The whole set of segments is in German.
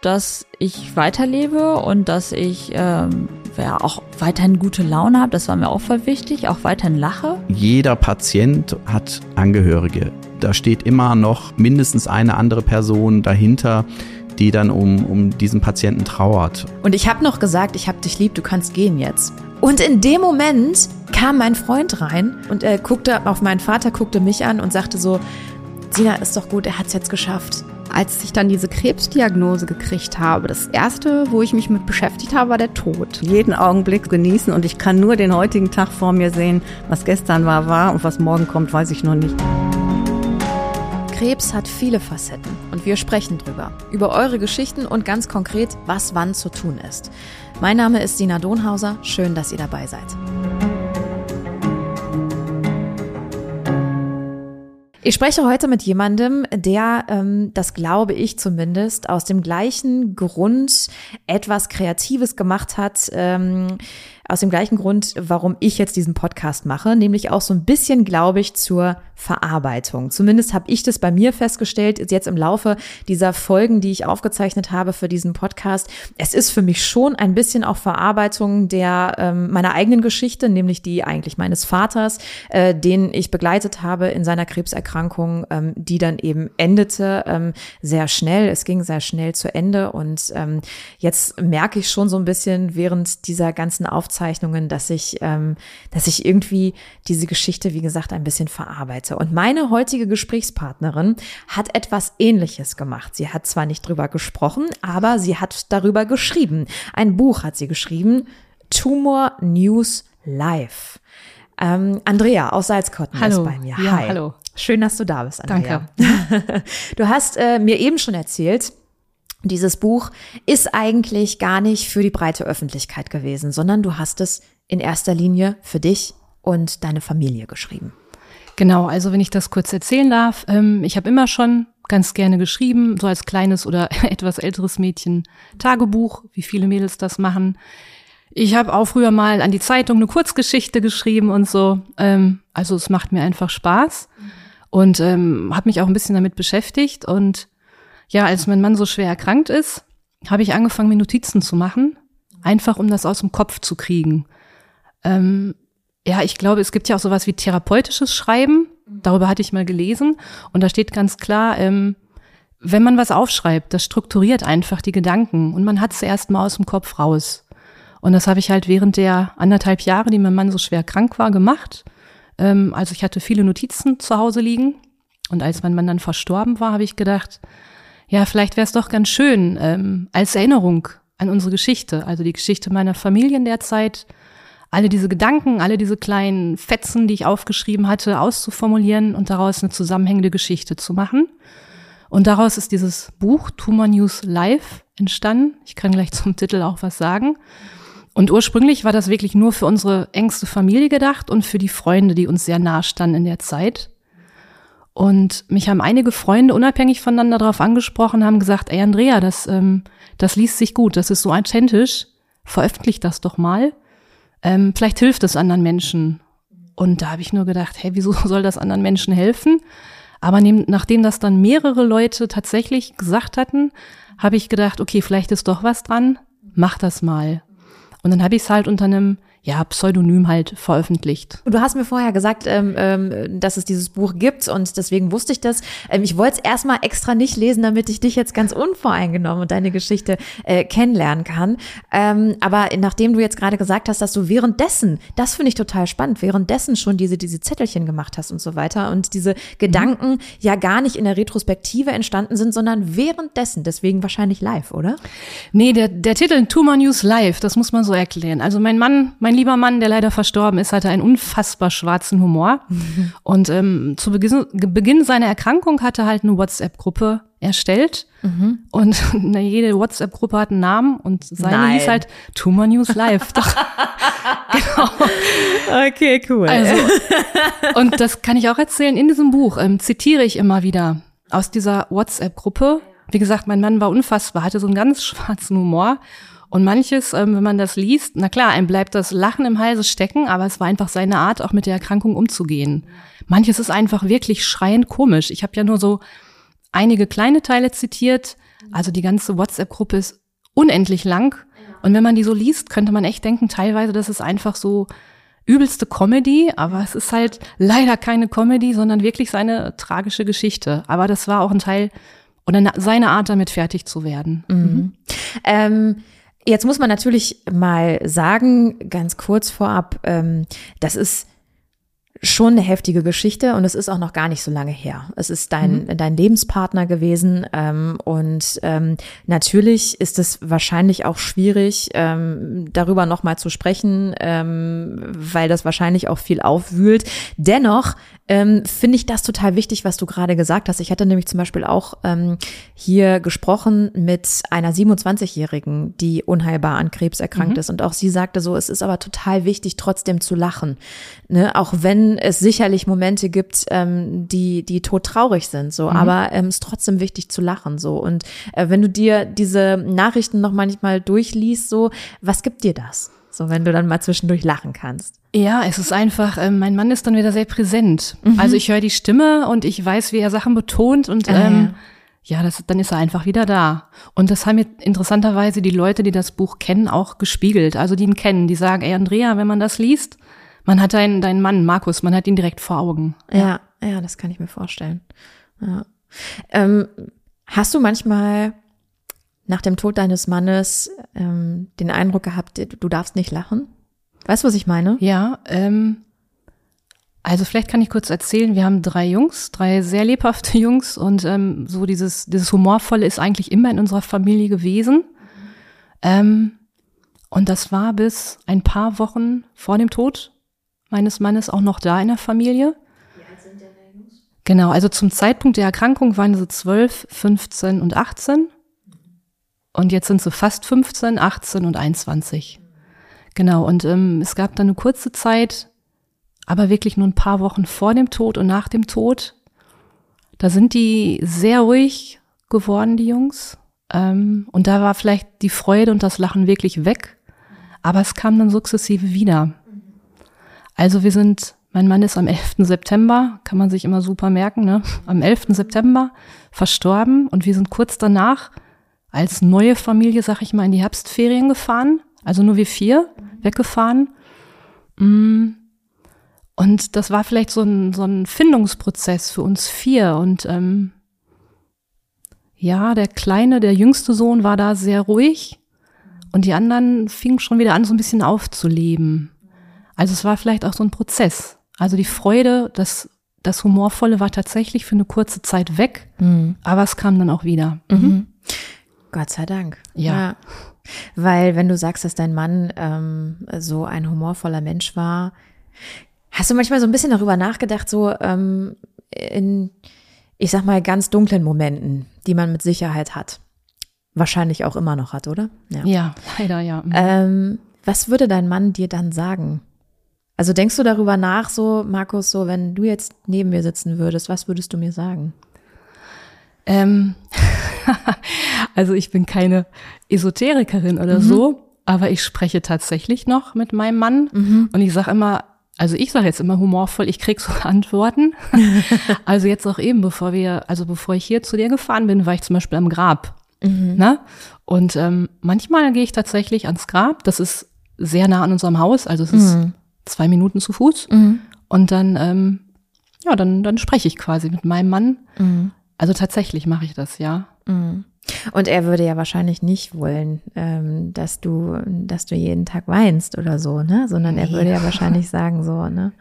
dass ich weiterlebe und dass ich ähm, ja, auch weiterhin gute Laune habe. Das war mir auch voll wichtig, auch weiterhin lache. Jeder Patient hat Angehörige. Da steht immer noch mindestens eine andere Person dahinter, die dann um, um diesen Patienten trauert. Und ich habe noch gesagt, ich habe dich lieb, du kannst gehen jetzt. Und in dem Moment kam mein Freund rein und er guckte auf meinen Vater, guckte mich an und sagte so, Sina, ist doch gut, er hat's jetzt geschafft. Als ich dann diese Krebsdiagnose gekriegt habe, das erste, wo ich mich mit beschäftigt habe, war der Tod. Jeden Augenblick genießen und ich kann nur den heutigen Tag vor mir sehen. Was gestern war, war und was morgen kommt, weiß ich noch nicht. Krebs hat viele Facetten und wir sprechen drüber. Über eure Geschichten und ganz konkret, was wann zu tun ist. Mein Name ist Sina Donhauser. Schön, dass ihr dabei seid. Ich spreche heute mit jemandem, der, ähm, das glaube ich zumindest, aus dem gleichen Grund etwas Kreatives gemacht hat. Ähm, aus dem gleichen Grund, warum ich jetzt diesen Podcast mache, nämlich auch so ein bisschen, glaube ich, zur Verarbeitung. Zumindest habe ich das bei mir festgestellt, jetzt im Laufe dieser Folgen, die ich aufgezeichnet habe für diesen Podcast. Es ist für mich schon ein bisschen auch Verarbeitung der ähm, meiner eigenen Geschichte, nämlich die eigentlich meines Vaters, äh, den ich begleitet habe in seiner Krebserkrankung, ähm, die dann eben endete ähm, sehr schnell. Es ging sehr schnell zu Ende und ähm, jetzt merke ich schon so ein bisschen während dieser ganzen Aufzeichnungen, dass ich, ähm, dass ich irgendwie diese Geschichte, wie gesagt, ein bisschen verarbeite. Und meine heutige Gesprächspartnerin hat etwas Ähnliches gemacht. Sie hat zwar nicht drüber gesprochen, aber sie hat darüber geschrieben. Ein Buch hat sie geschrieben, Tumor News Live. Ähm, Andrea aus Salzkotten hallo. ist bei mir. Ja, Hi. Hallo. Schön, dass du da bist, Andrea. Danke. du hast äh, mir eben schon erzählt, dieses Buch ist eigentlich gar nicht für die breite Öffentlichkeit gewesen, sondern du hast es in erster Linie für dich und deine Familie geschrieben. Genau, also wenn ich das kurz erzählen darf, ähm, ich habe immer schon ganz gerne geschrieben, so als kleines oder etwas älteres Mädchen Tagebuch, wie viele Mädels das machen. Ich habe auch früher mal an die Zeitung eine Kurzgeschichte geschrieben und so. Ähm, also es macht mir einfach Spaß und ähm, habe mich auch ein bisschen damit beschäftigt. Und ja, als mein Mann so schwer erkrankt ist, habe ich angefangen, mir Notizen zu machen, einfach um das aus dem Kopf zu kriegen. Ähm, ja, ich glaube, es gibt ja auch sowas wie therapeutisches Schreiben. Darüber hatte ich mal gelesen. Und da steht ganz klar, ähm, wenn man was aufschreibt, das strukturiert einfach die Gedanken und man hat es erst mal aus dem Kopf raus. Und das habe ich halt während der anderthalb Jahre, die mein Mann so schwer krank war, gemacht. Ähm, also ich hatte viele Notizen zu Hause liegen. Und als mein Mann dann verstorben war, habe ich gedacht, ja, vielleicht wäre es doch ganz schön, ähm, als Erinnerung an unsere Geschichte, also die Geschichte meiner Familie in der Zeit, alle diese Gedanken, alle diese kleinen Fetzen, die ich aufgeschrieben hatte, auszuformulieren und daraus eine zusammenhängende Geschichte zu machen. Und daraus ist dieses Buch Tumor News Live entstanden. Ich kann gleich zum Titel auch was sagen. Und ursprünglich war das wirklich nur für unsere engste Familie gedacht und für die Freunde, die uns sehr nahe standen in der Zeit. Und mich haben einige Freunde unabhängig voneinander darauf angesprochen, haben gesagt, ey Andrea, das, ähm, das liest sich gut, das ist so authentisch, veröffentlicht das doch mal ähm, vielleicht hilft es anderen Menschen. Und da habe ich nur gedacht, hey, wieso soll das anderen Menschen helfen? Aber nehm, nachdem das dann mehrere Leute tatsächlich gesagt hatten, habe ich gedacht, okay, vielleicht ist doch was dran, mach das mal. Und dann habe ich es halt unter einem ja, Pseudonym halt veröffentlicht. Du hast mir vorher gesagt, ähm, ähm, dass es dieses Buch gibt und deswegen wusste ich das. Ähm, ich wollte es erstmal extra nicht lesen, damit ich dich jetzt ganz unvoreingenommen und deine Geschichte äh, kennenlernen kann. Ähm, aber nachdem du jetzt gerade gesagt hast, dass du währenddessen, das finde ich total spannend, währenddessen schon diese, diese Zettelchen gemacht hast und so weiter und diese Gedanken mhm. ja gar nicht in der Retrospektive entstanden sind, sondern währenddessen, deswegen wahrscheinlich live, oder? Nee, der, der Titel Tumor News Live, das muss man so erklären. Also mein Mann, mein lieber Mann, der leider verstorben ist, hatte einen unfassbar schwarzen Humor. Mhm. Und ähm, zu Beginn, Beginn seiner Erkrankung hatte halt eine WhatsApp-Gruppe erstellt. Mhm. Und na, jede WhatsApp-Gruppe hat einen Namen und seine Nein. hieß halt Tumor News Live. Doch. genau. Okay, cool. Also, und das kann ich auch erzählen. In diesem Buch ähm, zitiere ich immer wieder aus dieser WhatsApp-Gruppe. Wie gesagt, mein Mann war unfassbar, hatte so einen ganz schwarzen Humor. Und manches, ähm, wenn man das liest, na klar, einem bleibt das Lachen im Halse stecken, aber es war einfach seine Art, auch mit der Erkrankung umzugehen. Manches ist einfach wirklich schreiend komisch. Ich habe ja nur so einige kleine Teile zitiert, Also die ganze WhatsApp-Gruppe ist unendlich lang. Und wenn man die so liest, könnte man echt denken, teilweise, das ist einfach so übelste Comedy, aber es ist halt leider keine Comedy, sondern wirklich seine tragische Geschichte. Aber das war auch ein Teil oder seine Art, damit fertig zu werden. Mhm. Ähm, jetzt muss man natürlich mal sagen, ganz kurz vorab, ähm, das ist schon eine heftige Geschichte und es ist auch noch gar nicht so lange her. Es ist dein, mhm. dein Lebenspartner gewesen ähm, und ähm, natürlich ist es wahrscheinlich auch schwierig, ähm, darüber nochmal zu sprechen, ähm, weil das wahrscheinlich auch viel aufwühlt. Dennoch ähm, finde ich das total wichtig, was du gerade gesagt hast. Ich hatte nämlich zum Beispiel auch ähm, hier gesprochen mit einer 27-Jährigen, die unheilbar an Krebs erkrankt mhm. ist. Und auch sie sagte so, es ist aber total wichtig, trotzdem zu lachen. Ne? Auch wenn es sicherlich Momente gibt, ähm, die, die todtraurig sind, so, mhm. aber ähm, es ist trotzdem wichtig zu lachen. so. Und äh, wenn du dir diese Nachrichten noch manchmal durchliest, so, was gibt dir das? So, wenn du dann mal zwischendurch lachen kannst. Ja, es ist einfach, äh, mein Mann ist dann wieder sehr präsent. Mhm. Also ich höre die Stimme und ich weiß, wie er Sachen betont und ah, ähm, ja, ja das, dann ist er einfach wieder da. Und das haben mir interessanterweise die Leute, die das Buch kennen, auch gespiegelt. Also die ihn kennen, die sagen, ey Andrea, wenn man das liest, man hat deinen, deinen Mann, Markus, man hat ihn direkt vor Augen. Ja, ja, ja das kann ich mir vorstellen. Ja. Ähm, hast du manchmal nach dem Tod deines Mannes ähm, den Eindruck gehabt, du darfst nicht lachen? Weißt du, was ich meine? Ja, ähm, also vielleicht kann ich kurz erzählen, wir haben drei Jungs, drei sehr lebhafte Jungs und ähm, so dieses, dieses Humorvolle ist eigentlich immer in unserer Familie gewesen. Ähm, und das war bis ein paar Wochen vor dem Tod meines Mannes auch noch da in der Familie. Wie alt sind denn die Jungs? Genau, also zum Zeitpunkt der Erkrankung waren sie 12, 15 und 18. Und jetzt sind sie fast 15, 18 und 21. Genau, und ähm, es gab dann eine kurze Zeit, aber wirklich nur ein paar Wochen vor dem Tod und nach dem Tod. Da sind die sehr ruhig geworden, die Jungs. Ähm, und da war vielleicht die Freude und das Lachen wirklich weg. Aber es kam dann sukzessive wieder. Also wir sind, mein Mann ist am 11. September, kann man sich immer super merken, ne? am 11. September verstorben und wir sind kurz danach als neue Familie, sag ich mal, in die Herbstferien gefahren. Also nur wir vier weggefahren. Mm. Und das war vielleicht so ein, so ein Findungsprozess für uns vier. Und ähm, ja, der kleine, der jüngste Sohn war da sehr ruhig. Und die anderen fingen schon wieder an, so ein bisschen aufzuleben. Also es war vielleicht auch so ein Prozess. Also die Freude, das, das Humorvolle war tatsächlich für eine kurze Zeit weg, mhm. aber es kam dann auch wieder. Mhm. Gott sei Dank. ja. ja. Weil wenn du sagst, dass dein Mann ähm, so ein humorvoller Mensch war, hast du manchmal so ein bisschen darüber nachgedacht, so ähm, in, ich sag mal, ganz dunklen Momenten, die man mit Sicherheit hat. Wahrscheinlich auch immer noch hat, oder? Ja, ja leider, ja. Mhm. Ähm, was würde dein Mann dir dann sagen? Also denkst du darüber nach, so, Markus, so, wenn du jetzt neben mir sitzen würdest, was würdest du mir sagen? Ähm, also ich bin keine Esoterikerin oder mhm. so, aber ich spreche tatsächlich noch mit meinem Mann mhm. und ich sage immer, also ich sage jetzt immer humorvoll, ich krieg so Antworten. also jetzt auch eben, bevor wir, also bevor ich hier zu dir gefahren bin, war ich zum Beispiel am Grab. Mhm. Ne? Und ähm, manchmal gehe ich tatsächlich ans Grab. Das ist sehr nah an unserem Haus, also es ist mhm. zwei Minuten zu Fuß. Mhm. Und dann, ähm, ja, dann, dann spreche ich quasi mit meinem Mann. Mhm. Also tatsächlich mache ich das, ja. Mhm. Und er würde ja wahrscheinlich nicht wollen, ähm, dass du, dass du jeden Tag weinst oder so, ne? Sondern er würde ja wahrscheinlich sagen, so, ne?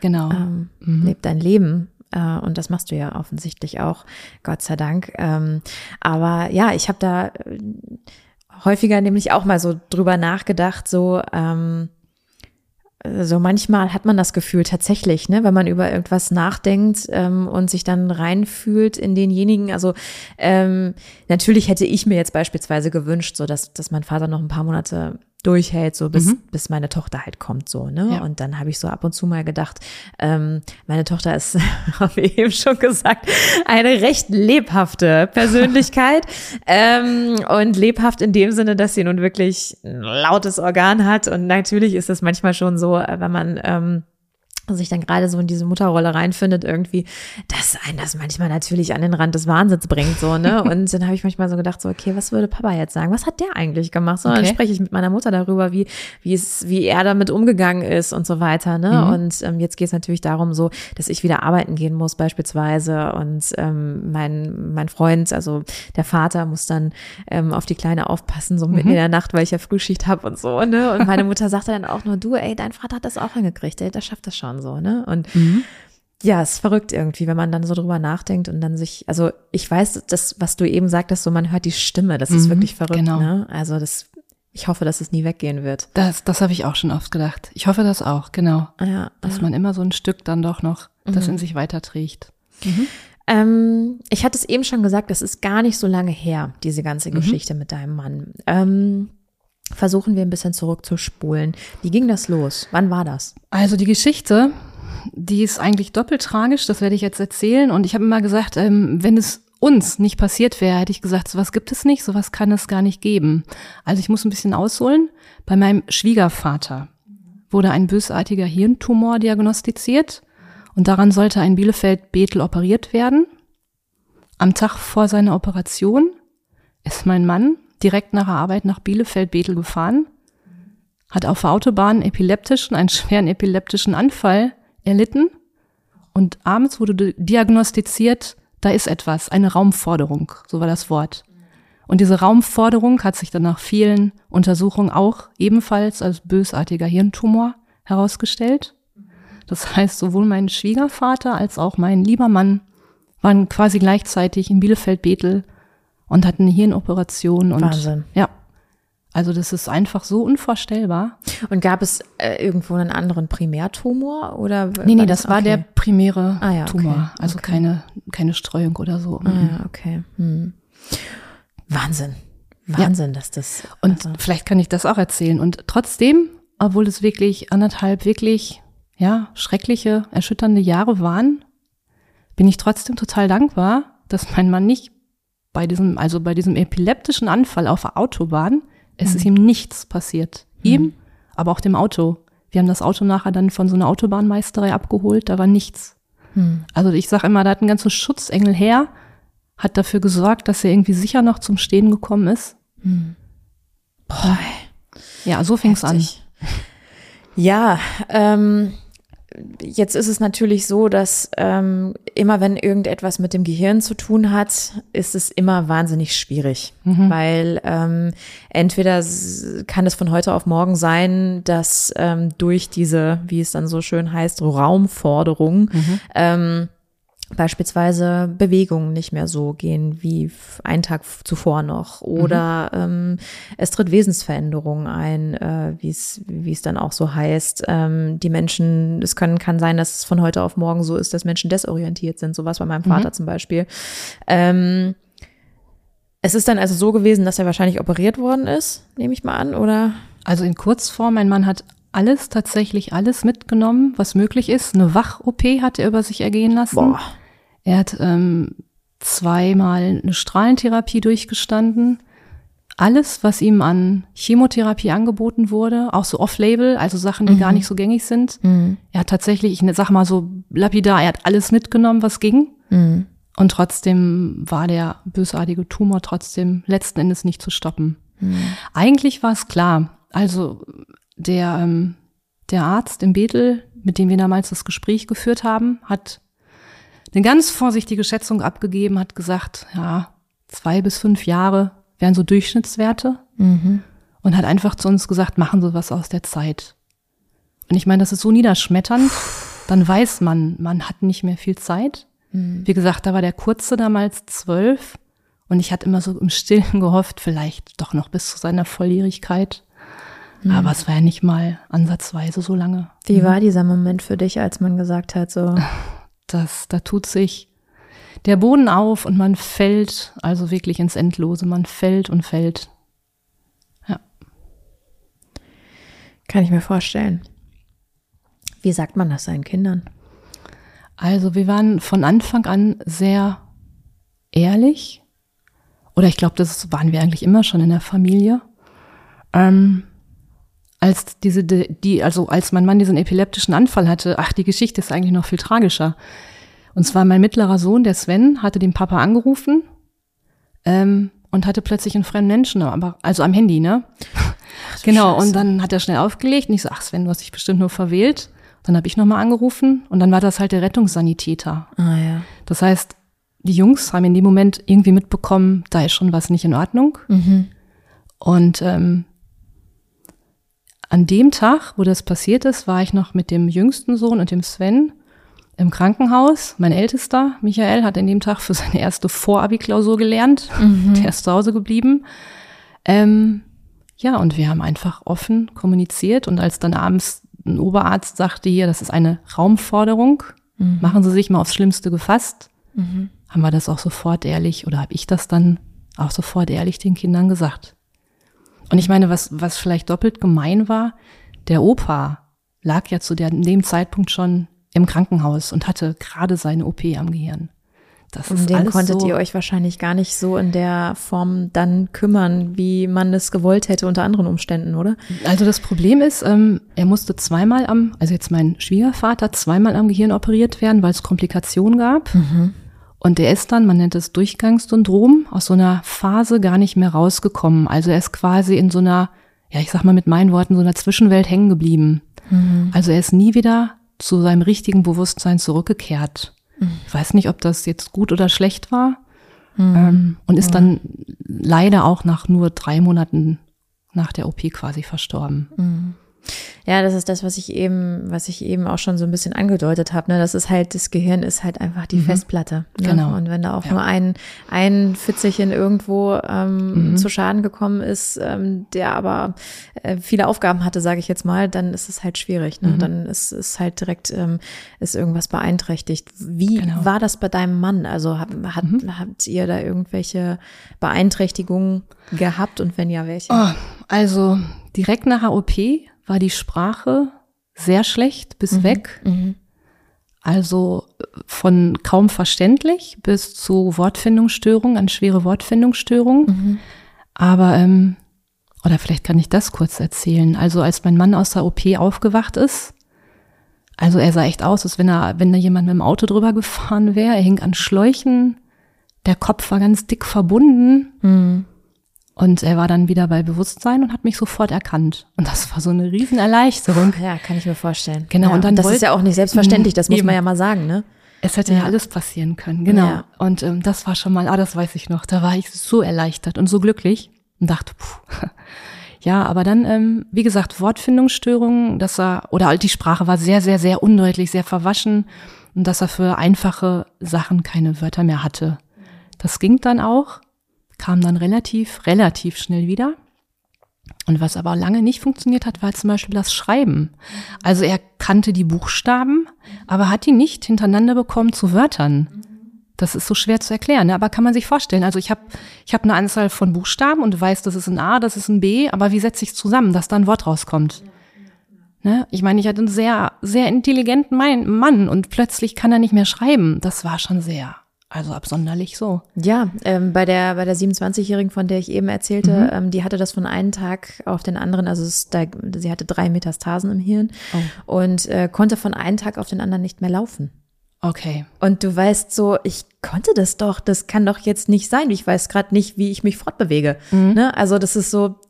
Genau. Ähm, mhm. Leb dein Leben. Äh, und das machst du ja offensichtlich auch, Gott sei Dank. Ähm, aber ja, ich habe da äh, häufiger nämlich auch mal so drüber nachgedacht, so, ähm, so manchmal hat man das Gefühl tatsächlich, ne, wenn man über irgendwas nachdenkt ähm, und sich dann reinfühlt in denjenigen. Also ähm, natürlich hätte ich mir jetzt beispielsweise gewünscht, so dass, dass mein Vater noch ein paar Monate durchhält, so bis, mhm. bis meine Tochter halt kommt, so, ne? Ja. Und dann habe ich so ab und zu mal gedacht, ähm, meine Tochter ist, habe ich eben schon gesagt, eine recht lebhafte Persönlichkeit. ähm, und lebhaft in dem Sinne, dass sie nun wirklich ein lautes Organ hat. Und natürlich ist es manchmal schon so, wenn man ähm, sich dann gerade so in diese Mutterrolle reinfindet, irgendwie, dass einen das manchmal natürlich an den Rand des Wahnsinns bringt, so, ne? Und dann habe ich manchmal so gedacht, so, okay, was würde Papa jetzt sagen? Was hat der eigentlich gemacht? So, okay. dann spreche ich mit meiner Mutter darüber, wie, wie es, wie er damit umgegangen ist und so weiter, ne? Mhm. Und ähm, jetzt geht es natürlich darum, so, dass ich wieder arbeiten gehen muss, beispielsweise. Und ähm, mein, mein Freund, also der Vater, muss dann ähm, auf die Kleine aufpassen, so mitten mhm. in der Nacht, weil ich ja Frühschicht habe und so, ne? Und meine Mutter sagte dann auch nur, du, ey, dein Vater hat das auch hingekriegt, ey, der schafft das schon so, ne? Und mhm. ja, es ist verrückt irgendwie, wenn man dann so drüber nachdenkt und dann sich, also ich weiß, das, was du eben sagtest, so man hört die Stimme, das ist mhm, wirklich verrückt, genau. ne? Also das, ich hoffe, dass es nie weggehen wird. Das, das habe ich auch schon oft gedacht. Ich hoffe das auch, genau. Ja, dass ja. man immer so ein Stück dann doch noch das mhm. in sich weiterträgt. Mhm. Ähm, ich hatte es eben schon gesagt, das ist gar nicht so lange her, diese ganze mhm. Geschichte mit deinem Mann. Ähm, versuchen wir ein bisschen zurückzuspulen. Wie ging das los? Wann war das? Also die Geschichte, die ist eigentlich doppelt tragisch, das werde ich jetzt erzählen. Und ich habe immer gesagt, ähm, wenn es uns nicht passiert wäre, hätte ich gesagt, sowas gibt es nicht, sowas kann es gar nicht geben. Also ich muss ein bisschen ausholen. Bei meinem Schwiegervater wurde ein bösartiger Hirntumor diagnostiziert und daran sollte ein Bielefeld-Betel operiert werden. Am Tag vor seiner Operation ist mein Mann direkt nach der Arbeit nach Bielefeld-Betel gefahren, hat auf der Autobahn epileptischen, einen schweren epileptischen Anfall erlitten und abends wurde diagnostiziert, da ist etwas, eine Raumforderung, so war das Wort. Und diese Raumforderung hat sich dann nach vielen Untersuchungen auch ebenfalls als bösartiger Hirntumor herausgestellt. Das heißt, sowohl mein Schwiegervater als auch mein lieber Mann waren quasi gleichzeitig in Bielefeld-Bethel und hatten eine Hirnoperation und Wahnsinn. ja. Also das ist einfach so unvorstellbar. Und gab es äh, irgendwo einen anderen Primärtumor oder? Nee, nee, das, das war okay. der primäre ah, ja, Tumor, okay. also okay. keine keine Streuung oder so. Ah, ja, okay. Hm. Wahnsinn. Wahnsinn, ja. dass das. Und also vielleicht kann ich das auch erzählen. Und trotzdem, obwohl es wirklich anderthalb wirklich, ja, schreckliche, erschütternde Jahre waren, bin ich trotzdem total dankbar, dass mein Mann nicht bei diesem, also bei diesem epileptischen Anfall auf der Autobahn, es mhm. ist ihm nichts passiert. Mhm. Ihm, aber auch dem Auto. Wir haben das Auto nachher dann von so einer Autobahnmeisterei abgeholt, da war nichts. Mhm. Also ich sage immer, da hat ein ganzer Schutzengel her, hat dafür gesorgt, dass er irgendwie sicher noch zum Stehen gekommen ist. Mhm. Boah. Ja, so fing es an. Ja, ähm, Jetzt ist es natürlich so, dass ähm, immer wenn irgendetwas mit dem Gehirn zu tun hat, ist es immer wahnsinnig schwierig, mhm. weil ähm, entweder kann es von heute auf morgen sein, dass ähm, durch diese, wie es dann so schön heißt, Raumforderung mhm. ähm, beispielsweise Bewegungen nicht mehr so gehen wie einen Tag zuvor noch oder mhm. ähm, es tritt Wesensveränderungen ein, äh, wie es wie es dann auch so heißt. Ähm, die Menschen, es können kann sein, dass es von heute auf morgen so ist, dass Menschen desorientiert sind, sowas bei meinem mhm. Vater zum Beispiel. Ähm, es ist dann also so gewesen, dass er wahrscheinlich operiert worden ist, nehme ich mal an, oder? Also in Kurzform, mein Mann hat alles, tatsächlich alles mitgenommen, was möglich ist. Eine Wach-OP hat er über sich ergehen lassen. Boah. Er hat ähm, zweimal eine Strahlentherapie durchgestanden. Alles, was ihm an Chemotherapie angeboten wurde, auch so off-label, also Sachen, die mhm. gar nicht so gängig sind. Mhm. Er hat tatsächlich, ich sag mal so lapidar, er hat alles mitgenommen, was ging. Mhm. Und trotzdem war der bösartige Tumor trotzdem letzten Endes nicht zu stoppen. Mhm. Eigentlich war es klar. Also der, ähm, der Arzt im Bethel, mit dem wir damals das Gespräch geführt haben, hat eine ganz vorsichtige Schätzung abgegeben, hat gesagt, ja, zwei bis fünf Jahre wären so Durchschnittswerte mhm. und hat einfach zu uns gesagt, machen Sie was aus der Zeit. Und ich meine, das ist so niederschmetternd, dann weiß man, man hat nicht mehr viel Zeit. Mhm. Wie gesagt, da war der Kurze damals zwölf und ich hatte immer so im Stillen gehofft, vielleicht doch noch bis zu seiner Volljährigkeit. Mhm. Aber es war ja nicht mal ansatzweise so lange. Wie mhm. war dieser Moment für dich, als man gesagt hat, so? Das, da tut sich der Boden auf und man fällt also wirklich ins Endlose. Man fällt und fällt. Ja. Kann ich mir vorstellen. Wie sagt man das seinen Kindern? Also wir waren von Anfang an sehr ehrlich. Oder ich glaube, das waren wir eigentlich immer schon in der Familie. Ähm, als diese, die, also als mein Mann diesen epileptischen Anfall hatte, ach, die Geschichte ist eigentlich noch viel tragischer. Und zwar mein mittlerer Sohn, der Sven, hatte den Papa angerufen ähm, und hatte plötzlich einen fremden Menschen, aber also am Handy, ne? Ach, genau. Scheiße. Und dann hat er schnell aufgelegt und ich so, ach Sven, du hast dich bestimmt nur verwählt. Dann habe ich nochmal angerufen und dann war das halt der Rettungssanitäter. Ah, ja. Das heißt, die Jungs haben in dem Moment irgendwie mitbekommen, da ist schon was nicht in Ordnung. Mhm. Und ähm, an dem Tag, wo das passiert ist, war ich noch mit dem jüngsten Sohn und dem Sven im Krankenhaus. Mein ältester, Michael, hat an dem Tag für seine erste Vorabi-Klausur gelernt. Mhm. Der ist zu Hause geblieben. Ähm, ja, und wir haben einfach offen kommuniziert. Und als dann abends ein Oberarzt sagte hier, das ist eine Raumforderung, mhm. machen Sie sich mal aufs Schlimmste gefasst, mhm. haben wir das auch sofort ehrlich oder habe ich das dann auch sofort ehrlich den Kindern gesagt. Und ich meine, was, was vielleicht doppelt gemein war, der Opa lag ja zu der, dem Zeitpunkt schon im Krankenhaus und hatte gerade seine OP am Gehirn. Das um den konntet so ihr euch wahrscheinlich gar nicht so in der Form dann kümmern, wie man es gewollt hätte unter anderen Umständen, oder? Also das Problem ist, ähm, er musste zweimal am, also jetzt mein Schwiegervater, zweimal am Gehirn operiert werden, weil es Komplikationen gab. Mhm. Und der ist dann, man nennt es Durchgangssyndrom, aus so einer Phase gar nicht mehr rausgekommen. Also er ist quasi in so einer, ja, ich sag mal mit meinen Worten, so einer Zwischenwelt hängen geblieben. Mhm. Also er ist nie wieder zu seinem richtigen Bewusstsein zurückgekehrt. Mhm. Ich weiß nicht, ob das jetzt gut oder schlecht war. Mhm. Ähm, und ist dann leider auch nach nur drei Monaten nach der OP quasi verstorben. Ja, das ist das, was ich eben, was ich eben auch schon so ein bisschen angedeutet habe. Ne? Das ist halt, das Gehirn ist halt einfach die mhm. Festplatte. Ne? Genau. Und wenn da auch ja. nur ein, ein Fitzelchen irgendwo ähm, mhm. zu Schaden gekommen ist, ähm, der aber äh, viele Aufgaben hatte, sage ich jetzt mal, dann ist es halt schwierig. Ne? Mhm. Dann ist es halt direkt ähm, ist irgendwas beeinträchtigt. Wie genau. war das bei deinem Mann? Also hat, hat, mhm. habt ihr da irgendwelche Beeinträchtigungen gehabt und wenn ja, welche? Oh, also direkt nach der OP war die Sprache sehr schlecht bis mhm. weg. Mhm. Also von kaum verständlich bis zu Wortfindungsstörung, an schwere Wortfindungsstörung. Mhm. Aber, ähm, oder vielleicht kann ich das kurz erzählen. Also als mein Mann aus der OP aufgewacht ist, also er sah echt aus, als wenn er, wenn da jemand mit dem Auto drüber gefahren wäre. Er hing an Schläuchen, der Kopf war ganz dick verbunden. Mhm. Und er war dann wieder bei Bewusstsein und hat mich sofort erkannt. Und das war so eine Riesenerleichterung. Ja, kann ich mir vorstellen. Genau. Ja, und dann das ist ja auch nicht selbstverständlich, das muss eben. man ja mal sagen, ne? Es hätte ja, ja alles passieren können, genau. Ja. Und ähm, das war schon mal, ah, das weiß ich noch. Da war ich so erleichtert und so glücklich und dachte, puh. Ja, aber dann, ähm, wie gesagt, Wortfindungsstörungen, dass er, oder halt die Sprache war sehr, sehr, sehr undeutlich, sehr verwaschen und dass er für einfache Sachen keine Wörter mehr hatte. Das ging dann auch kam dann relativ, relativ schnell wieder. Und was aber lange nicht funktioniert hat, war zum Beispiel das Schreiben. Also er kannte die Buchstaben, aber hat die nicht hintereinander bekommen zu Wörtern. Das ist so schwer zu erklären, ne? aber kann man sich vorstellen. Also ich habe ich hab eine Anzahl von Buchstaben und weiß, das ist ein A, das ist ein B, aber wie setze ich zusammen, dass da ein Wort rauskommt? Ne? Ich meine, ich hatte einen sehr, sehr intelligenten Mann und plötzlich kann er nicht mehr schreiben. Das war schon sehr also absonderlich so. Ja, ähm, bei der bei der 27-Jährigen, von der ich eben erzählte, mhm. ähm, die hatte das von einem Tag auf den anderen, also da, sie hatte drei Metastasen im Hirn oh. und äh, konnte von einem Tag auf den anderen nicht mehr laufen. Okay. Und du weißt so, ich konnte das doch, das kann doch jetzt nicht sein. Ich weiß gerade nicht, wie ich mich fortbewege. Mhm. Ne? Also das ist so,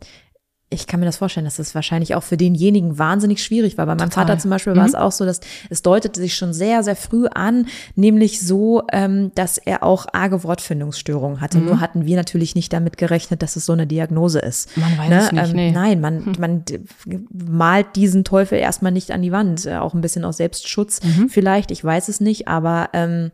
ich kann mir das vorstellen, dass das wahrscheinlich auch für denjenigen wahnsinnig schwierig war. Bei meinem Total. Vater zum Beispiel mhm. war es auch so, dass es deutete sich schon sehr, sehr früh an, nämlich so, ähm, dass er auch arge Wortfindungsstörungen hatte. Mhm. Nur hatten wir natürlich nicht damit gerechnet, dass es so eine Diagnose ist. Man weiß ne? es nicht. Ähm, nee. Nein, man, hm. man malt diesen Teufel erstmal nicht an die Wand. Äh, auch ein bisschen aus Selbstschutz mhm. vielleicht, ich weiß es nicht, aber ähm,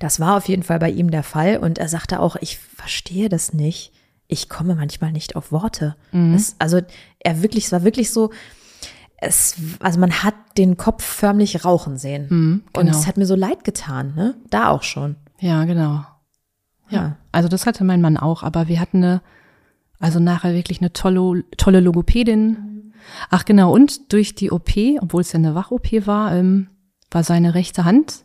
das war auf jeden Fall bei ihm der Fall. Und er sagte auch, ich verstehe das nicht ich komme manchmal nicht auf Worte. Mhm. Es, also er wirklich, es war wirklich so, es, also man hat den Kopf förmlich rauchen sehen. Mhm, genau. Und es hat mir so leid getan, ne? Da auch schon. Ja, genau. Ja. ja. Also das hatte mein Mann auch, aber wir hatten eine, also nachher wirklich eine tolle, tolle Logopädin. Mhm. Ach genau, und durch die OP, obwohl es ja eine Wach-OP war, ähm, war seine rechte Hand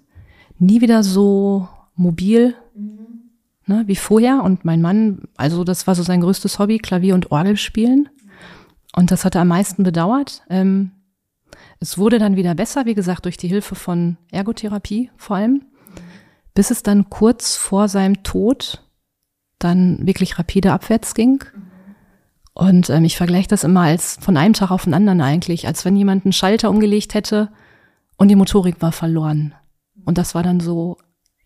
nie wieder so mobil ne, wie vorher. Und mein Mann, also das war so sein größtes Hobby, Klavier und Orgel spielen. Und das hat er am meisten bedauert. Ähm, es wurde dann wieder besser, wie gesagt, durch die Hilfe von Ergotherapie vor allem, bis es dann kurz vor seinem Tod dann wirklich rapide abwärts ging. Und ähm, ich vergleiche das immer als von einem Tag auf den anderen eigentlich, als wenn jemand einen Schalter umgelegt hätte und die Motorik war verloren. Und das war dann so,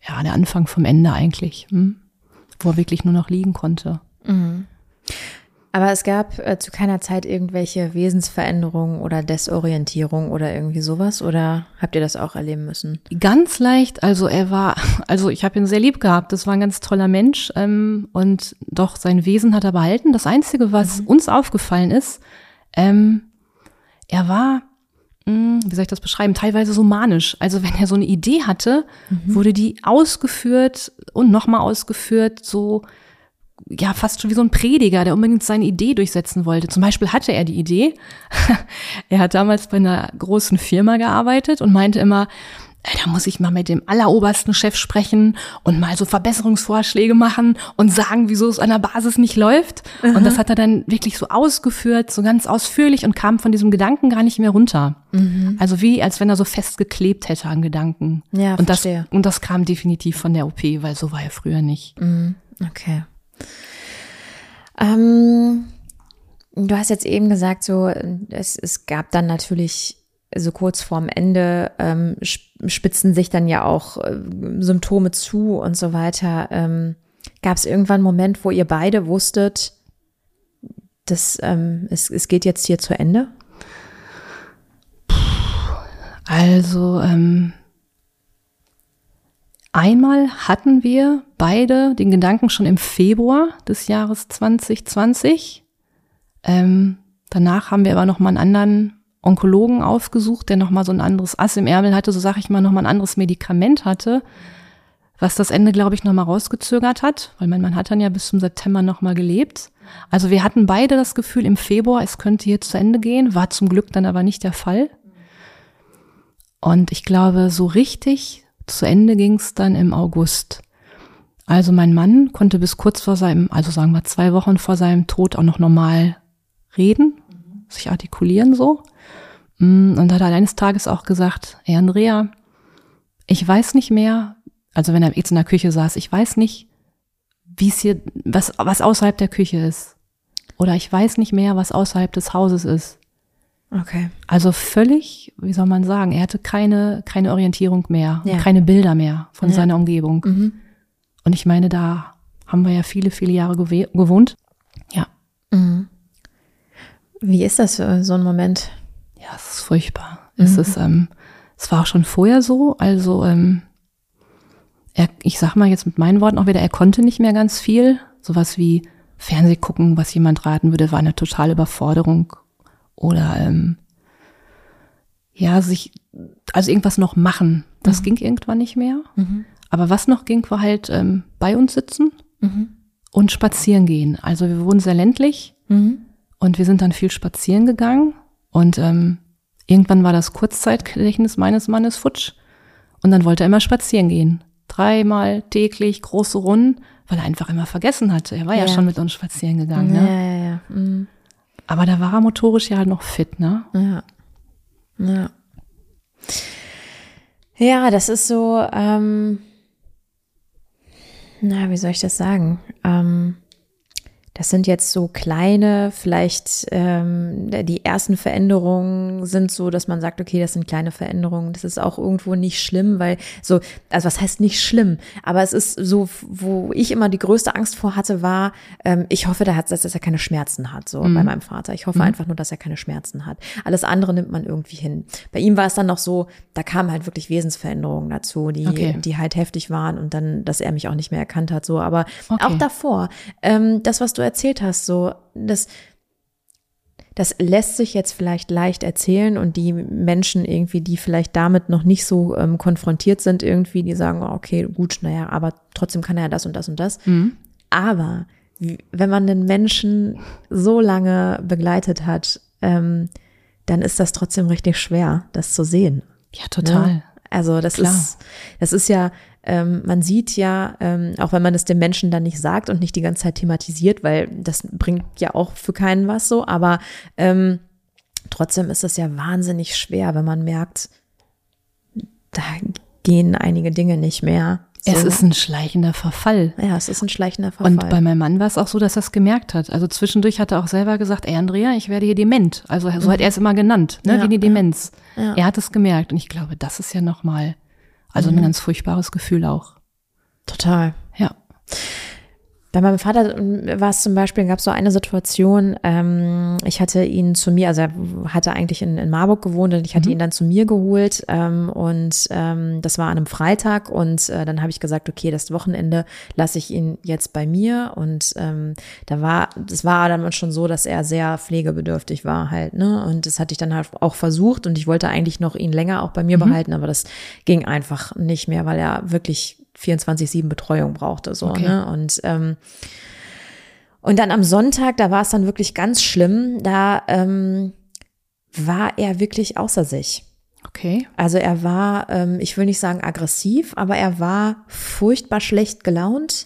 ja, der Anfang vom Ende eigentlich, hm? Wo er wirklich nur noch liegen konnte. Mhm. Aber es gab äh, zu keiner Zeit irgendwelche Wesensveränderungen oder Desorientierung oder irgendwie sowas? Oder habt ihr das auch erleben müssen? Ganz leicht, also er war, also ich habe ihn sehr lieb gehabt, das war ein ganz toller Mensch ähm, und doch sein Wesen hat er behalten. Das Einzige, was mhm. uns aufgefallen ist, ähm, er war, wie soll ich das beschreiben, teilweise so manisch. Also wenn er so eine Idee hatte, mhm. wurde die ausgeführt und nochmal ausgeführt, so ja fast schon wie so ein Prediger, der unbedingt seine Idee durchsetzen wollte. Zum Beispiel hatte er die Idee, er hat damals bei einer großen Firma gearbeitet und meinte immer, da muss ich mal mit dem allerobersten Chef sprechen und mal so Verbesserungsvorschläge machen und sagen, wieso es an der Basis nicht läuft. Mhm. Und das hat er dann wirklich so ausgeführt, so ganz ausführlich und kam von diesem Gedanken gar nicht mehr runter. Mhm. Also wie, als wenn er so festgeklebt hätte an Gedanken. Ja, und verstehe. das, und das kam definitiv von der OP, weil so war er früher nicht. Mhm. Okay. Ähm, du hast jetzt eben gesagt, so es, es gab dann natürlich so kurz vorm Ende ähm, spitzen sich dann ja auch äh, Symptome zu und so weiter. Ähm, gab es irgendwann einen Moment, wo ihr beide wusstet, dass ähm, es, es geht jetzt hier zu Ende? Also ähm, Einmal hatten wir beide den Gedanken schon im Februar des Jahres 2020. Ähm, danach haben wir aber noch mal einen anderen Onkologen aufgesucht, der noch mal so ein anderes Ass im Ärmel hatte, so sag ich mal, noch mal ein anderes Medikament hatte, was das Ende, glaube ich, noch mal rausgezögert hat, weil mein Mann hat dann ja bis zum September noch mal gelebt. Also wir hatten beide das Gefühl im Februar, es könnte hier zu Ende gehen, war zum Glück dann aber nicht der Fall. Und ich glaube, so richtig zu Ende ging es dann im August. Also mein Mann konnte bis kurz vor seinem, also sagen wir zwei Wochen vor seinem Tod auch noch normal reden, sich artikulieren so. Mm, und hat er eines Tages auch gesagt, hey Andrea, ich weiß nicht mehr, also wenn er jetzt in der Küche saß, ich weiß nicht, wie es hier, was, was außerhalb der Küche ist. Oder ich weiß nicht mehr, was außerhalb des Hauses ist. Okay. Also völlig, wie soll man sagen, er hatte keine, keine Orientierung mehr, Ja. keine Bilder mehr von Ja. seiner Umgebung. Mhm. Und ich meine, da haben wir ja viele, viele Jahre gewohnt. Ja, Mhm. Wie ist das, äh, so ein Moment? Ja, es ist furchtbar. Es ist, ähm, es war auch schon vorher so. Also, ähm, er, ich sag mal jetzt mit meinen Worten auch wieder, er konnte nicht mehr ganz viel. Sowas wie Fernseh gucken, was jemand raten würde, war eine totale Überforderung. Oder ähm, ja, sich, also irgendwas noch machen. Das ging irgendwann nicht mehr. Aber was noch ging, war halt ähm, bei uns sitzen und spazieren gehen. Also wir wohnen sehr ländlich und wir sind dann viel spazieren gegangen. Und ähm, irgendwann war das Kurzzeitgedächtnis meines Mannes futsch. Und dann wollte er immer spazieren gehen. Dreimal täglich große Runden, weil er einfach immer vergessen hatte. Er war ja, Ja. schon mit uns spazieren gegangen. Ja, Ne? ja, ja. Mhm. Aber da war er motorisch ja halt noch fit, ne? Ja. Ja. Ja, das ist so, ähm, na, wie soll ich das sagen? Ähm, das sind jetzt so kleine, vielleicht ähm, die ersten Veränderungen sind so, dass man sagt, okay, das sind kleine Veränderungen. Das ist auch irgendwo nicht schlimm, weil so, also was heißt nicht schlimm? Aber es ist so, wo ich immer die größte Angst vor hatte, war, ähm, ich hoffe, da hat, dass er keine Schmerzen hat, so bei meinem Vater. Ich hoffe einfach nur, dass er keine Schmerzen hat. Alles andere nimmt man irgendwie hin. Bei ihm war es dann noch so, da kamen halt wirklich Wesensveränderungen dazu, die, Okay. die halt heftig waren und dann, dass er mich auch nicht mehr erkannt hat, so. Aber Okay. auch davor, ähm, das, was du erzählt hast, so, das, das lässt sich jetzt vielleicht leicht erzählen und die Menschen irgendwie, die vielleicht damit noch nicht so ähm, konfrontiert sind, irgendwie, die sagen, oh, okay, gut, naja, aber trotzdem kann er das und das und das. Aber wie- wenn man den Menschen so lange begleitet hat, ähm, dann ist das trotzdem richtig schwer, das zu sehen. Ja, total. Ne? Also das Klar. ist, das ist ja, ähm, man sieht ja, ähm, auch wenn man es dem Menschen dann nicht sagt und nicht die ganze Zeit thematisiert, weil das bringt ja auch für keinen was so, aber ähm, trotzdem ist es ja wahnsinnig schwer, wenn man merkt, da gehen einige Dinge nicht mehr. So. Es ist ein schleichender Verfall. ja, es ist ein schleichender Verfall. Und bei meinem Mann war es auch so, dass er es gemerkt hat. Also zwischendurch hat er auch selber gesagt, ey Andrea, ich werde hier dement. Also so hat er es immer genannt, ne? Ja, wie die Demenz. ja. Er hat es gemerkt. Und ich glaube, das ist ja nochmal, also Mhm. ein ganz furchtbares Gefühl auch. Total. Ja. Bei meinem Vater war es zum Beispiel, gab es so eine Situation, ähm, ich hatte ihn zu mir, also er hatte eigentlich in, in Marburg gewohnt und ich hatte ihn dann zu mir geholt ähm, und ähm, das war an einem Freitag und äh, dann habe ich gesagt, okay, das Wochenende lasse ich ihn jetzt bei mir und ähm, da war, das war dann schon so, dass er sehr pflegebedürftig war halt, ne und das hatte ich dann halt auch versucht und ich wollte eigentlich noch ihn länger auch bei mir behalten, aber das ging einfach nicht mehr, weil er wirklich 24-7 Betreuung brauchte. So, Okay. ne? Und, ähm, und dann am Sonntag, da war es dann wirklich ganz schlimm, da ähm, war er wirklich außer sich. Okay. Also er war, ähm, ich will nicht sagen aggressiv, aber er war furchtbar schlecht gelaunt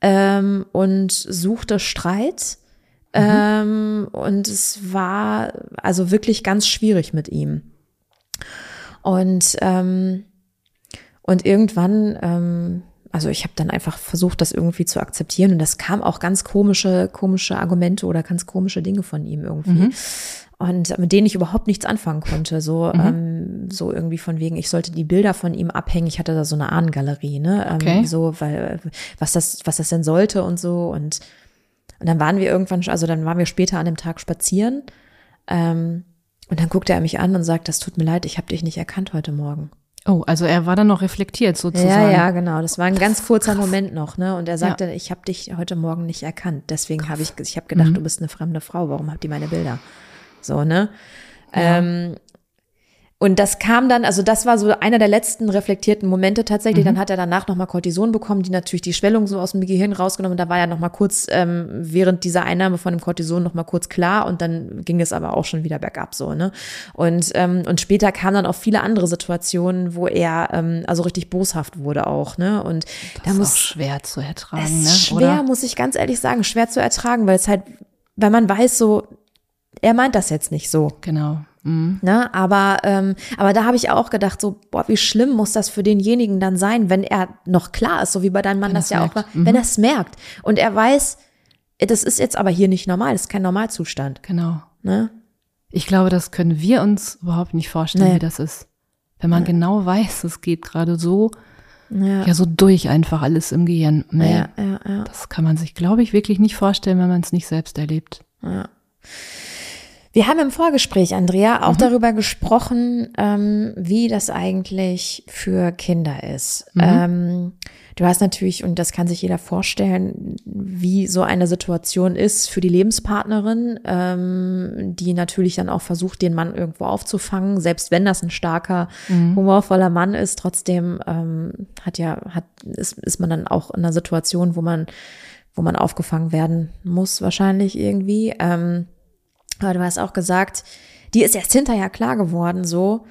ähm, und suchte Streit. Ähm, und es war also wirklich ganz schwierig mit ihm. Und ähm, und irgendwann, ähm, also ich habe dann einfach versucht, das irgendwie zu akzeptieren und das kam auch ganz komische, komische Argumente oder ganz komische Dinge von ihm irgendwie. Und mit denen ich überhaupt nichts anfangen konnte. So, ähm, so irgendwie von wegen, ich sollte die Bilder von ihm abhängen. Ich hatte da so eine Ahnengalerie, ne? Ähm, Okay. So, weil, äh, was das, was das denn sollte und so. Und, und dann waren wir irgendwann, also dann waren wir später an dem Tag spazieren. Ähm, und dann guckte er mich an und sagt, das tut mir leid, ich habe dich nicht erkannt heute Morgen. Oh, also er war dann noch reflektiert sozusagen. Ja, ja, genau. Das war ein ganz kurzer Moment noch, ne? Und er sagte, ich habe dich heute Morgen nicht erkannt. Deswegen habe ich, ich habe gedacht, du bist eine fremde Frau. Warum habt ihr meine Bilder? So, ne? Ähm, und das kam dann, also das war so einer der letzten reflektierten Momente tatsächlich. Dann hat er danach nochmal Cortison bekommen, die natürlich die Schwellung so aus dem Gehirn rausgenommen. Und da war ja nochmal kurz ähm, während dieser Einnahme von dem Cortison nochmal kurz klar und dann ging es aber auch schon wieder bergab so, ne? Und, ähm, und später kamen dann auch viele andere Situationen, wo er ähm, also richtig boshaft wurde auch, ne? Und Das da ist muss auch schwer zu ertragen, es ne? ist schwer, Oder? muss ich ganz ehrlich sagen, schwer zu ertragen, weil es halt, weil man weiß so, er meint das jetzt nicht so. Genau. Mhm. Ne, aber, ähm, aber da habe ich auch gedacht, so, boah, wie schlimm muss das für denjenigen dann sein, wenn er noch klar ist, so wie bei deinem Mann Wenn das ja auch war, merkt. Mhm. wenn er es merkt. Und er weiß, das ist jetzt aber hier nicht normal, das ist kein Normalzustand. Genau. Ne? Ich glaube, das können wir uns überhaupt nicht vorstellen, Nee. wie das ist. Wenn man genau weiß, es geht gerade so, Ja, ja, so durch einfach alles im Gehirn. Nee, ja, ja, ja. das kann man sich, glaube ich, wirklich nicht vorstellen, wenn man es nicht selbst erlebt. Wir haben im Vorgespräch, Andrea, auch darüber gesprochen, ähm, wie das eigentlich für Kinder ist. Ähm, du hast natürlich, und das kann sich jeder vorstellen, wie so eine Situation ist für die Lebenspartnerin, ähm, die natürlich dann auch versucht, den Mann irgendwo aufzufangen, selbst wenn das ein starker, humorvoller Mann ist. Trotzdem ähm, hat ja, hat, ist, ist man dann auch in einer Situation, wo man, wo man aufgefangen werden muss, wahrscheinlich irgendwie. Ähm, aber du hast auch gesagt, die ist erst hinterher klar geworden, so,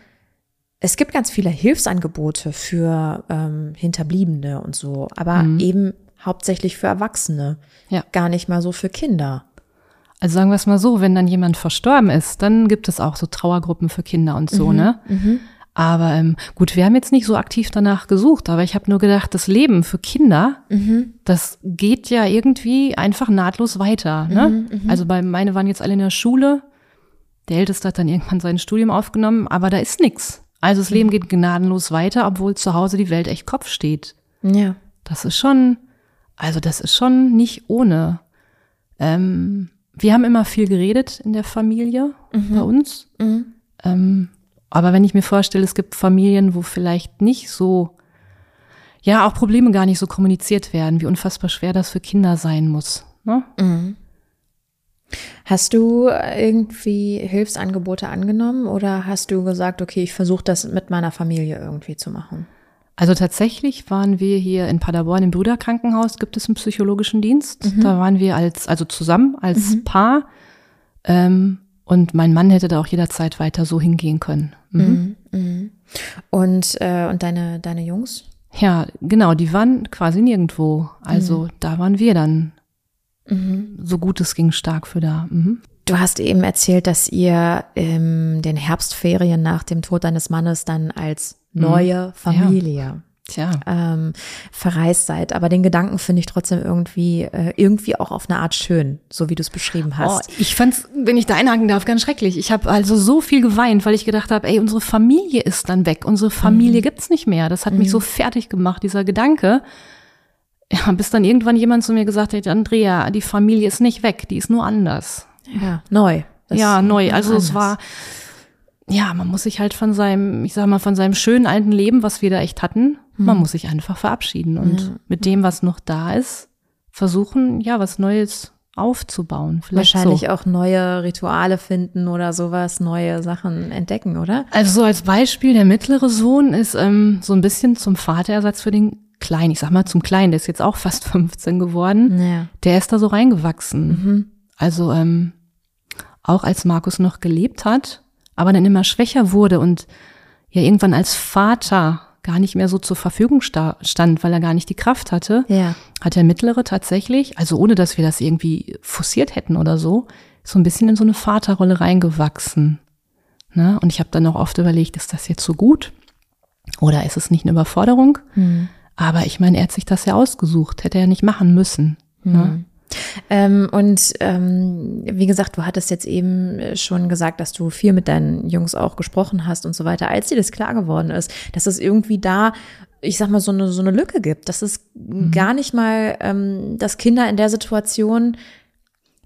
es gibt ganz viele Hilfsangebote für ähm, Hinterbliebene und so, aber eben hauptsächlich für Erwachsene, Ja. gar nicht mal so für Kinder. Also sagen wir es mal so, wenn dann jemand verstorben ist, dann gibt es auch so Trauergruppen für Kinder und so, ne? Aber ähm, gut, wir haben jetzt nicht so aktiv danach gesucht, aber ich habe nur gedacht, das Leben für Kinder, das geht ja irgendwie einfach nahtlos weiter. Ne? Also bei meine waren jetzt alle in der Schule. Der Älteste hat dann irgendwann sein Studium aufgenommen, aber da ist nix. Also das Leben geht gnadenlos weiter, obwohl zu Hause die Welt echt Kopf steht. Ja. Das ist schon, also das ist schon nicht ohne. Ähm, wir haben immer viel geredet in der Familie bei uns. Ähm, aber wenn ich mir vorstelle, es gibt Familien, wo vielleicht nicht so, ja, auch Probleme gar nicht so kommuniziert werden, wie unfassbar schwer das für Kinder sein muss. Ne? Hast du irgendwie Hilfsangebote angenommen oder hast du gesagt, okay, ich versuche das mit meiner Familie irgendwie zu machen? Also tatsächlich waren wir hier in Paderborn im Brüderkrankenhaus, gibt es einen psychologischen Dienst. Da waren wir als, also zusammen als Paar. Ähm, und mein Mann hätte da auch jederzeit weiter so hingehen können. Mhm. Und, äh, und deine, deine Jungs? ja, genau, die waren quasi nirgendwo. Also da waren wir dann so gut es ging stark für da. Mhm. Du hast eben erzählt, dass ihr in den Herbstferien nach dem Tod deines Mannes dann als neue Familie Tja. ähm, verreist seid. Aber den Gedanken finde ich trotzdem irgendwie, äh, irgendwie auch auf eine Art schön, so wie du es beschrieben Oh, hast. ich fand's, wenn ich da einhaken darf, ganz schrecklich. Ich habe also so viel geweint, weil ich gedacht habe, ey, unsere Familie ist dann weg, unsere Familie gibt's nicht mehr. Das hat mich so fertig gemacht, dieser Gedanke. Ja, bis dann irgendwann jemand zu mir gesagt hat, Andrea, die Familie ist nicht weg, die ist nur anders. Ja, neu. Das ja, neu. Also es anders. war, ja, man muss sich halt von seinem, ich sag mal, von seinem schönen alten Leben, was wir da echt hatten, Mhm. man muss sich einfach verabschieden und mit dem, was noch da ist, versuchen, ja, was Neues aufzubauen. Vielleicht Wahrscheinlich so. auch neue Rituale finden oder sowas, neue Sachen entdecken, oder? Also so als Beispiel, der mittlere Sohn ist ähm, so ein bisschen zum Vaterersatz für den Kleinen. Ich sag mal zum Kleinen, der ist jetzt auch fast 15 geworden. Ja. Der ist da so reingewachsen. Also ähm, auch als Markus noch gelebt hat, aber dann immer schwächer wurde und ja irgendwann als Vater gar nicht mehr so zur Verfügung sta stand, weil er gar nicht die Kraft hatte, Ja. hat der Mittlere tatsächlich, also ohne dass wir das irgendwie forciert hätten oder so, so ein bisschen in so eine Vaterrolle reingewachsen. Ne? Und ich habe dann auch oft überlegt, ist das jetzt so gut? Oder ist es nicht eine Überforderung? Aber ich meine, er hat sich das ja ausgesucht, hätte er nicht machen müssen. Ne? Ähm, und ähm, wie gesagt, du hattest jetzt eben schon gesagt, dass du viel mit deinen Jungs auch gesprochen hast und so weiter. Als dir das klar geworden ist, dass es irgendwie da, ich sag mal, so eine, so eine Lücke gibt, dass es gar nicht mal, ähm, dass Kinder in der Situation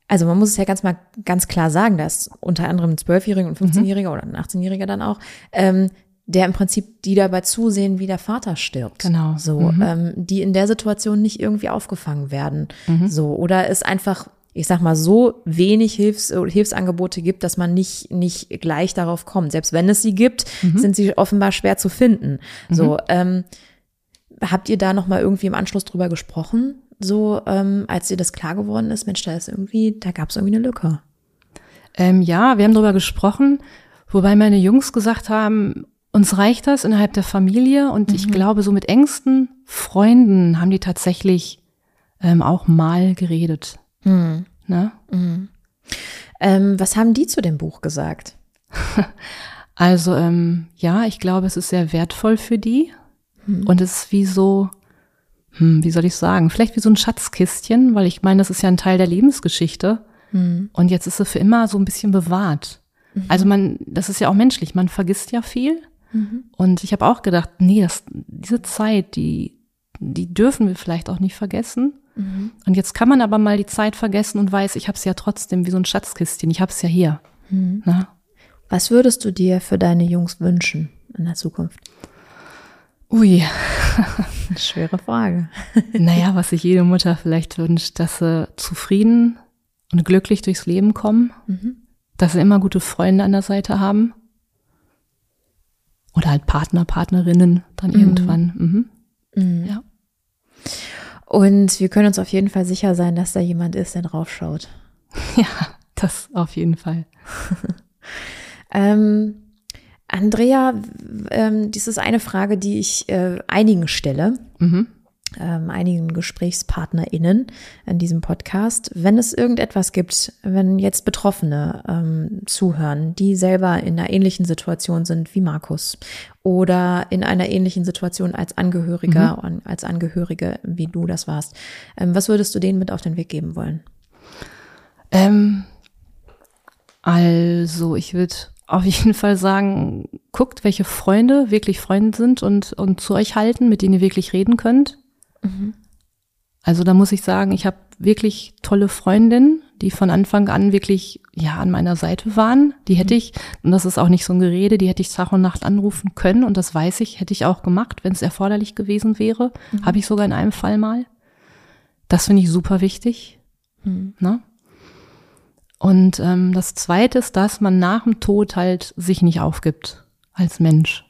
also man muss es ja ganz mal ganz klar sagen, dass unter anderem ein 12-Jähriger und 15-Jähriger oder ein 18-Jähriger dann auch, ähm, der im Prinzip die dabei zusehen, wie der Vater stirbt. Genau. So, ähm, die in der Situation nicht irgendwie aufgefangen werden. So, oder es einfach, ich sag mal, so wenig Hilfs Hilfsangebote gibt, dass man nicht, nicht gleich darauf kommt. Selbst wenn es sie gibt, sind sie offenbar schwer zu finden. So, ähm, habt ihr da nochmal irgendwie im Anschluss drüber gesprochen? So, ähm, als dir das klar geworden ist, Mensch, da ist irgendwie, da gab es irgendwie eine Lücke. Ähm, ja, wir haben darüber gesprochen, wobei meine Jungs gesagt haben, uns reicht das innerhalb der Familie und ich glaube, so mit engsten Freunden haben die tatsächlich ähm, auch mal geredet. Ne? Ähm, was haben die zu dem Buch gesagt? Also ähm, ja, ich glaube, es ist sehr wertvoll für die. Und es ist wie so, hm, wie soll ich sagen, vielleicht wie so ein Schatzkistchen, weil ich meine, das ist ja ein Teil der Lebensgeschichte. Und jetzt ist sie für immer so ein bisschen bewahrt. Also man, das ist ja auch menschlich, man vergisst ja viel und ich habe auch gedacht, nee, das, diese Zeit, die, die dürfen wir vielleicht auch nicht vergessen. Und jetzt kann man aber mal die Zeit vergessen und weiß, ich habe es ja trotzdem wie so ein Schatzkistchen, ich habe es ja hier. Na? Was würdest du dir für deine Jungs wünschen in der Zukunft? Ui, Schwere Frage. naja, was sich jede Mutter vielleicht wünscht, dass sie zufrieden und glücklich durchs Leben kommen, dass sie immer gute Freunde an der Seite haben oder halt Partner, Partnerinnen dann irgendwann. Mhm. Ja. Und wir können uns auf jeden Fall sicher sein, dass da jemand ist, der drauf schaut. ja, das auf jeden Fall. Ähm, Andrea, ähm, dies ist eine Frage, die ich äh, einigen stelle, Mhm. Ähm, einigen GesprächspartnerInnen in diesem Podcast. Wenn es irgendetwas gibt, wenn jetzt Betroffene ähm, zuhören, die selber in einer ähnlichen Situation sind wie Markus oder in einer ähnlichen Situation als Angehöriger, an- als Angehörige, wie du das warst, ähm, was würdest du denen mit auf den Weg geben wollen? Ähm, also, ich würde auf jeden Fall sagen, guckt, welche Freunde wirklich Freunde sind und, und zu euch halten, mit denen ihr wirklich reden könnt. Also da muss ich sagen, ich habe wirklich tolle Freundinnen, die von Anfang an wirklich ja an meiner Seite waren. Die hätte ich, und das ist auch nicht so ein Gerede, die hätte ich Tag und Nacht anrufen können und das weiß ich, hätte ich auch gemacht, wenn es erforderlich gewesen wäre. Habe ich sogar in einem Fall mal. Das finde ich super wichtig. Ne? Und ähm, das Zweite ist, dass man nach dem Tod halt sich nicht aufgibt als Mensch.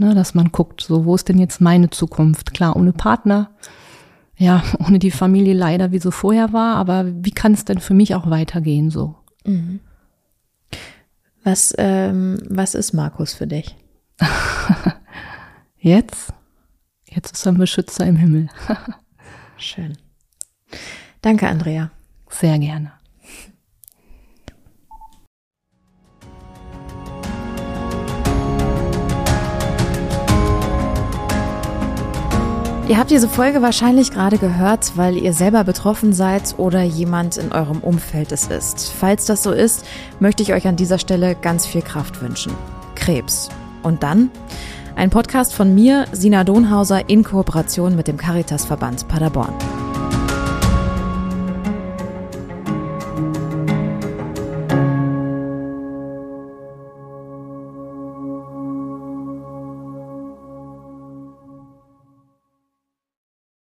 Ne, dass man guckt, so wo ist denn jetzt meine Zukunft? Klar, ohne Partner, ja, ohne die Familie leider, wie so vorher war, aber wie kann es denn für mich auch weitergehen so? Was, ähm, was ist Markus für dich? Jetzt? Jetzt ist er ein Beschützer im Himmel. Schön. Danke, Andrea. Sehr gerne. Ihr habt diese Folge wahrscheinlich gerade gehört, weil ihr selber betroffen seid oder jemand in eurem Umfeld es ist. Falls das so ist, möchte ich euch an dieser Stelle ganz viel Kraft wünschen. Krebs. Und dann? Ein Podcast von mir, Sina Donhauser, in Kooperation mit dem Caritasverband Paderborn.